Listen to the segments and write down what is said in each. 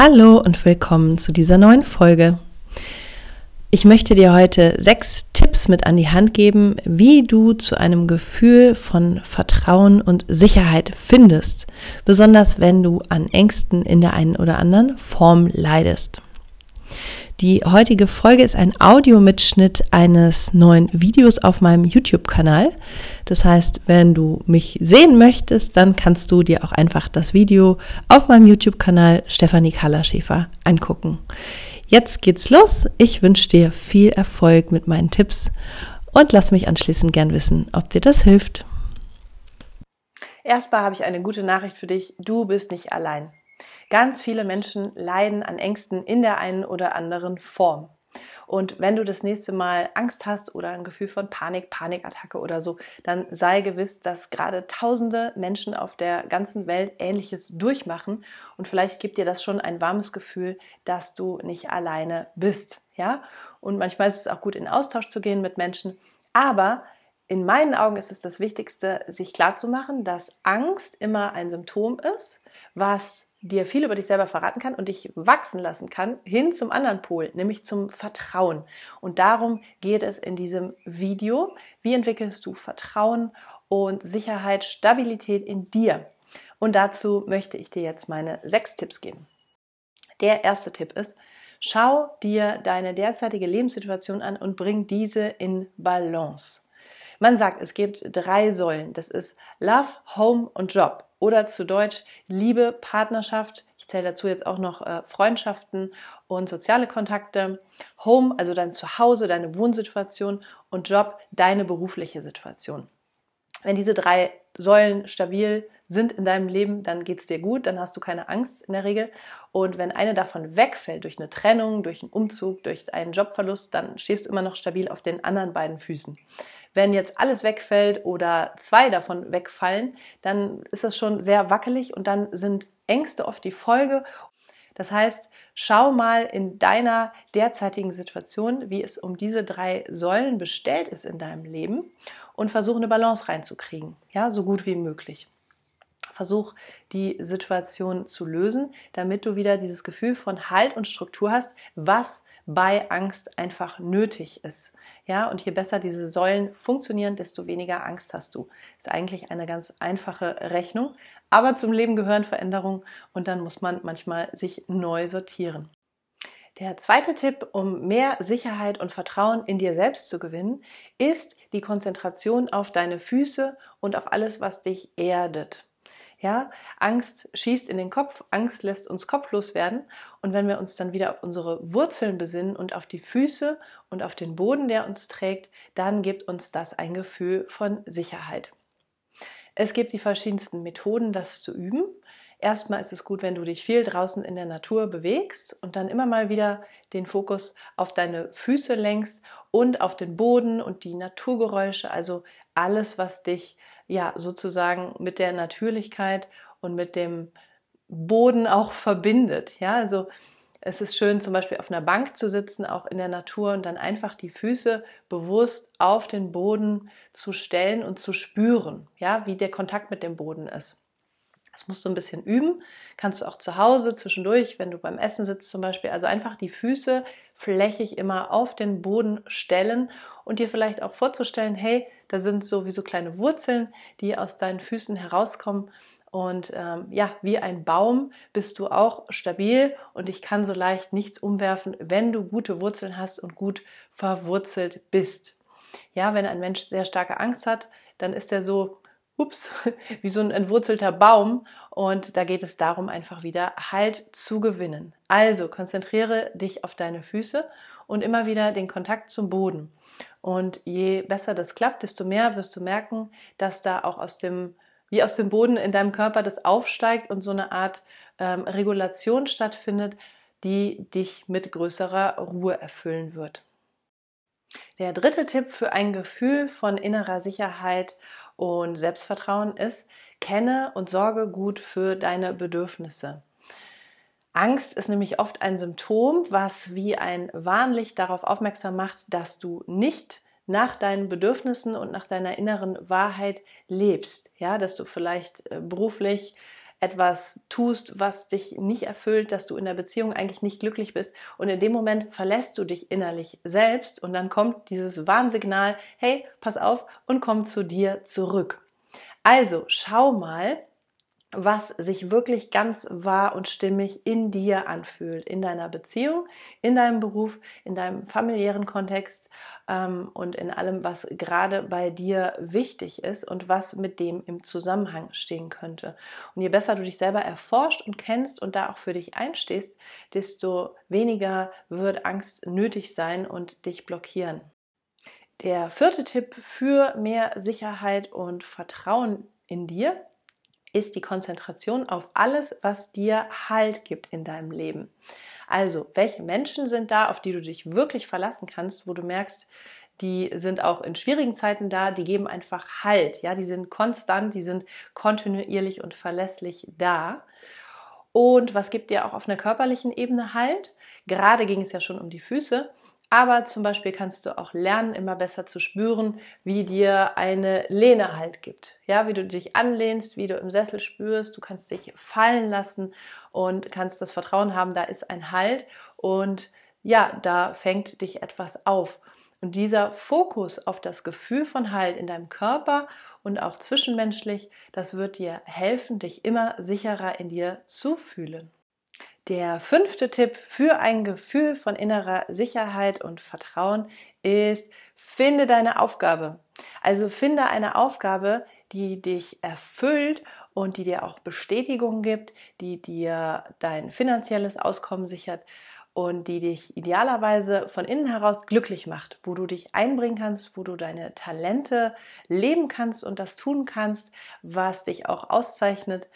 Hallo und willkommen zu dieser neuen Folge. Ich möchte dir heute sechs Tipps mit an die Hand geben, wie du zu einem Gefühl von Vertrauen und Sicherheit findest, besonders wenn du an Ängsten in der einen oder anderen Form leidest. Die heutige Folge ist ein Audiomitschnitt eines neuen Videos auf meinem YouTube-Kanal. Das heißt, wenn du mich sehen möchtest, dann kannst du dir auch einfach das Video auf meinem YouTube-Kanal Stefanie Kallerschäfer angucken. Jetzt geht's los. Ich wünsche dir viel Erfolg mit meinen Tipps und lass mich anschließend gern wissen, ob dir das hilft. Erstmal habe ich eine gute Nachricht für dich. Du bist nicht allein. Ganz viele Menschen leiden an Ängsten in der einen oder anderen Form. Und wenn du das nächste Mal Angst hast oder ein Gefühl von Panik, Panikattacke oder so, dann sei gewiss, dass gerade tausende Menschen auf der ganzen Welt Ähnliches durchmachen. Und vielleicht gibt dir das schon ein warmes Gefühl, dass du nicht alleine bist. Ja? Und manchmal ist es auch gut, in Austausch zu gehen mit Menschen. Aber in meinen Augen ist es das Wichtigste, sich klarzumachen, dass Angst immer ein Symptom ist, was dir viel über dich selber verraten kann und dich wachsen lassen kann, hin zum anderen Pol, nämlich zum Vertrauen. Und darum geht es in diesem Video. Wie entwickelst du Vertrauen und Sicherheit, Stabilität in dir? Und dazu möchte ich dir jetzt meine sechs Tipps geben. Der erste Tipp ist, schau dir deine derzeitige Lebenssituation an und bring diese in Balance. Man sagt, es gibt drei Säulen. Das ist Love, Home und Job oder zu Deutsch Liebe, Partnerschaft. Ich zähle dazu jetzt auch noch äh, Freundschaften und soziale Kontakte. Home, also dein Zuhause, deine Wohnsituation und Job, deine berufliche Situation. Wenn diese drei Säulen stabil sind in deinem Leben, dann geht es dir gut, dann hast du keine Angst in der Regel. Und wenn eine davon wegfällt, durch eine Trennung, durch einen Umzug, durch einen Jobverlust, dann stehst du immer noch stabil auf den anderen beiden Füßen. Wenn jetzt alles wegfällt oder zwei davon wegfallen, dann ist das schon sehr wackelig und dann sind Ängste oft die Folge. Das heißt, schau mal in deiner derzeitigen Situation, wie es um diese drei Säulen bestellt ist in deinem Leben und versuche eine Balance reinzukriegen, ja, so gut wie möglich. Versuch die Situation zu lösen, damit du wieder dieses Gefühl von Halt und Struktur hast, was bei Angst einfach nötig ist. Ja, und je besser diese Säulen funktionieren, desto weniger Angst hast du. Ist eigentlich eine ganz einfache Rechnung. Aber zum Leben gehören Veränderungen und dann muss man manchmal sich neu sortieren. Der zweite Tipp, um mehr Sicherheit und Vertrauen in dir selbst zu gewinnen, ist die Konzentration auf deine Füße und auf alles, was dich erdet. Ja, Angst schießt in den Kopf, Angst lässt uns kopflos werden. Und wenn wir uns dann wieder auf unsere Wurzeln besinnen und auf die Füße und auf den Boden, der uns trägt, dann gibt uns das ein Gefühl von Sicherheit. Es gibt die verschiedensten Methoden, das zu üben. Erstmal ist es gut, wenn du dich viel draußen in der Natur bewegst und dann immer mal wieder den Fokus auf deine Füße lenkst und auf den Boden und die Naturgeräusche, also alles, was dich ja sozusagen mit der Natürlichkeit und mit dem Boden auch verbindet. Ja, also es ist schön, zum Beispiel auf einer Bank zu sitzen, auch in der Natur und dann einfach die Füße bewusst auf den Boden zu stellen und zu spüren, ja, wie der Kontakt mit dem Boden ist. Das musst du ein bisschen üben. Kannst du auch zu Hause zwischendurch, wenn du beim Essen sitzt zum Beispiel. Also einfach die Füße flächig immer auf den Boden stellen und dir vielleicht auch vorzustellen, hey, da sind so wie so kleine Wurzeln, die aus deinen Füßen herauskommen Und ähm, ja, wie ein Baum bist du auch stabil und ich kann so leicht nichts umwerfen, wenn du gute Wurzeln hast und gut verwurzelt bist. Ja, wenn ein Mensch sehr starke Angst hat, dann ist er so, ups, wie so ein entwurzelter Baum. Und da geht es darum, einfach wieder Halt zu gewinnen. Also konzentriere dich auf deine Füße und immer wieder den Kontakt zum Boden. Und je besser das klappt, desto mehr wirst du merken, dass da auch aus dem wie aus dem Boden in deinem Körper das aufsteigt und so eine Art ähm, Regulation stattfindet, die dich mit größerer Ruhe erfüllen wird. Der dritte Tipp für ein Gefühl von innerer Sicherheit und Selbstvertrauen ist, kenne und sorge gut für deine Bedürfnisse. Angst ist nämlich oft ein Symptom, was wie ein Warnlicht darauf aufmerksam macht, dass du nicht nach deinen Bedürfnissen und nach deiner inneren Wahrheit lebst. Ja, dass du vielleicht äh, beruflich etwas tust, was dich nicht erfüllt, dass du in der Beziehung eigentlich nicht glücklich bist und in dem Moment verlässt du dich innerlich selbst und dann kommt dieses Warnsignal, hey, pass auf und komm zu dir zurück. Also schau mal, was sich wirklich ganz wahr und stimmig in dir anfühlt, in deiner Beziehung, in deinem Beruf, in deinem familiären Kontext ähm, und in allem, was gerade bei dir wichtig ist und was mit dem im Zusammenhang stehen könnte. Und je besser du dich selber erforscht und kennst und da auch für dich einstehst, desto weniger wird Angst nötig sein und dich blockieren. Der vierte Tipp für mehr Sicherheit und Vertrauen in dir ist die Konzentration auf alles, was dir Halt gibt in deinem Leben. Also, welche Menschen sind da, auf die du dich wirklich verlassen kannst, wo du merkst, die sind auch in schwierigen Zeiten da, die geben einfach Halt, ja, die sind konstant, die sind kontinuierlich und verlässlich da. Und was gibt dir auch auf einer körperlichen Ebene Halt? Gerade ging es ja schon um die Füße. Aber zum Beispiel kannst du auch lernen, immer besser zu spüren, wie dir eine Lehne halt gibt. Ja, wie du dich anlehnst, wie du im Sessel spürst. Du kannst dich fallen lassen und kannst das Vertrauen haben, da ist ein Halt und ja, da fängt dich etwas auf. Und dieser Fokus auf das Gefühl von Halt in deinem Körper und auch zwischenmenschlich, das wird dir helfen, dich immer sicherer in dir zu fühlen. Der fünfte Tipp für ein Gefühl von innerer Sicherheit und Vertrauen ist, finde deine Aufgabe. Also finde eine Aufgabe, die dich erfüllt und die dir auch Bestätigung gibt, die dir dein finanzielles Auskommen sichert und die dich idealerweise von innen heraus glücklich macht, wo du dich einbringen kannst, wo du deine Talente leben kannst und das tun kannst, was dich auch auszeichnet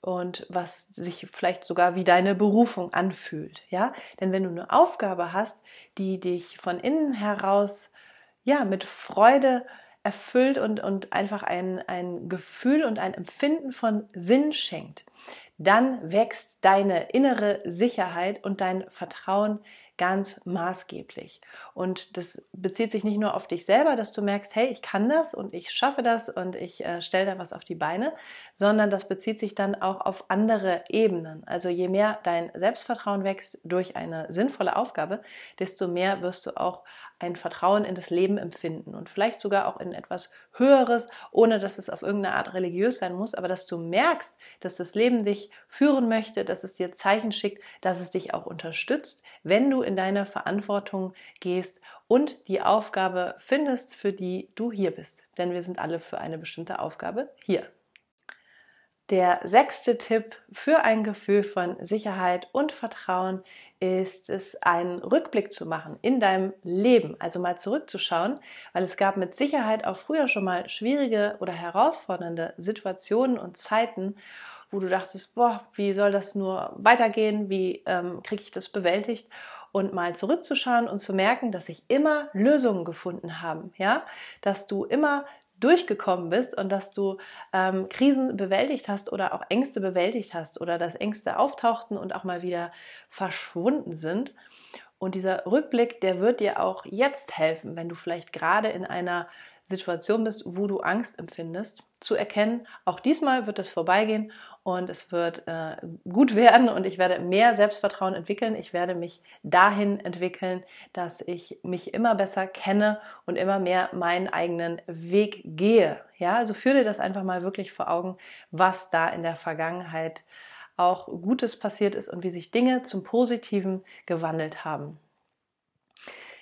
und was sich vielleicht sogar wie deine Berufung anfühlt, ja? Denn wenn du eine Aufgabe hast, die dich von innen heraus ja mit Freude erfüllt und, und einfach ein, ein Gefühl und ein Empfinden von Sinn schenkt, dann wächst deine innere Sicherheit und dein Vertrauen ganz maßgeblich. Und das bezieht sich nicht nur auf dich selber, dass du merkst, hey, ich kann das und ich schaffe das und ich äh, stelle da was auf die Beine, sondern das bezieht sich dann auch auf andere Ebenen. Also je mehr dein Selbstvertrauen wächst durch eine sinnvolle Aufgabe, desto mehr wirst du auch ein Vertrauen in das Leben empfinden und vielleicht sogar auch in etwas Höheres, ohne dass es auf irgendeine Art religiös sein muss, aber dass du merkst, dass das Leben dich führen möchte, dass es dir Zeichen schickt, dass es dich auch unterstützt, wenn du in deine Verantwortung gehst und die Aufgabe findest, für die du hier bist. Denn wir sind alle für eine bestimmte Aufgabe hier. Der sechste Tipp für ein Gefühl von Sicherheit und Vertrauen ist es, einen Rückblick zu machen in deinem Leben, also mal zurückzuschauen, weil es gab mit Sicherheit auch früher schon mal schwierige oder herausfordernde Situationen und Zeiten, wo du dachtest, boah, wie soll das nur weitergehen, wie ähm, kriege ich das bewältigt? Und mal zurückzuschauen und zu merken, dass sich immer Lösungen gefunden haben, ja, dass du immer durchgekommen bist und dass du ähm, Krisen bewältigt hast oder auch Ängste bewältigt hast oder dass Ängste auftauchten und auch mal wieder verschwunden sind. Und dieser Rückblick, der wird dir auch jetzt helfen, wenn du vielleicht gerade in einer Situation bist, wo du Angst empfindest, zu erkennen, auch diesmal wird es vorbeigehen und es wird äh, gut werden und ich werde mehr Selbstvertrauen entwickeln. Ich werde mich dahin entwickeln, dass ich mich immer besser kenne und immer mehr meinen eigenen Weg gehe. Ja, also führe dir das einfach mal wirklich vor Augen, was da in der Vergangenheit auch Gutes passiert ist und wie sich Dinge zum Positiven gewandelt haben.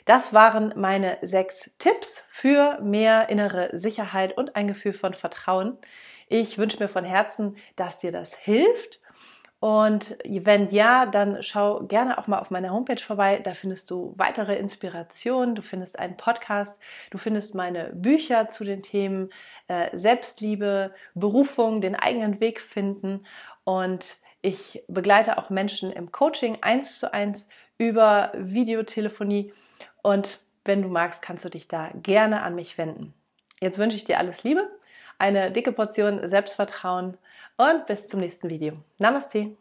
Das waren meine sechs Tipps für mehr innere Sicherheit und ein Gefühl von Vertrauen. Ich wünsche mir von Herzen, dass dir das hilft. Und wenn ja, dann schau gerne auch mal auf meiner Homepage vorbei. Da findest du weitere Inspirationen, du findest einen Podcast, du findest meine Bücher zu den Themen äh, Selbstliebe, Berufung, den eigenen Weg finden. Und ich begleite auch Menschen im Coaching eins zu eins über Videotelefonie und wenn du magst, kannst du dich da gerne an mich wenden. Jetzt wünsche ich dir alles Liebe, eine dicke Portion Selbstvertrauen und bis zum nächsten Video. Namaste.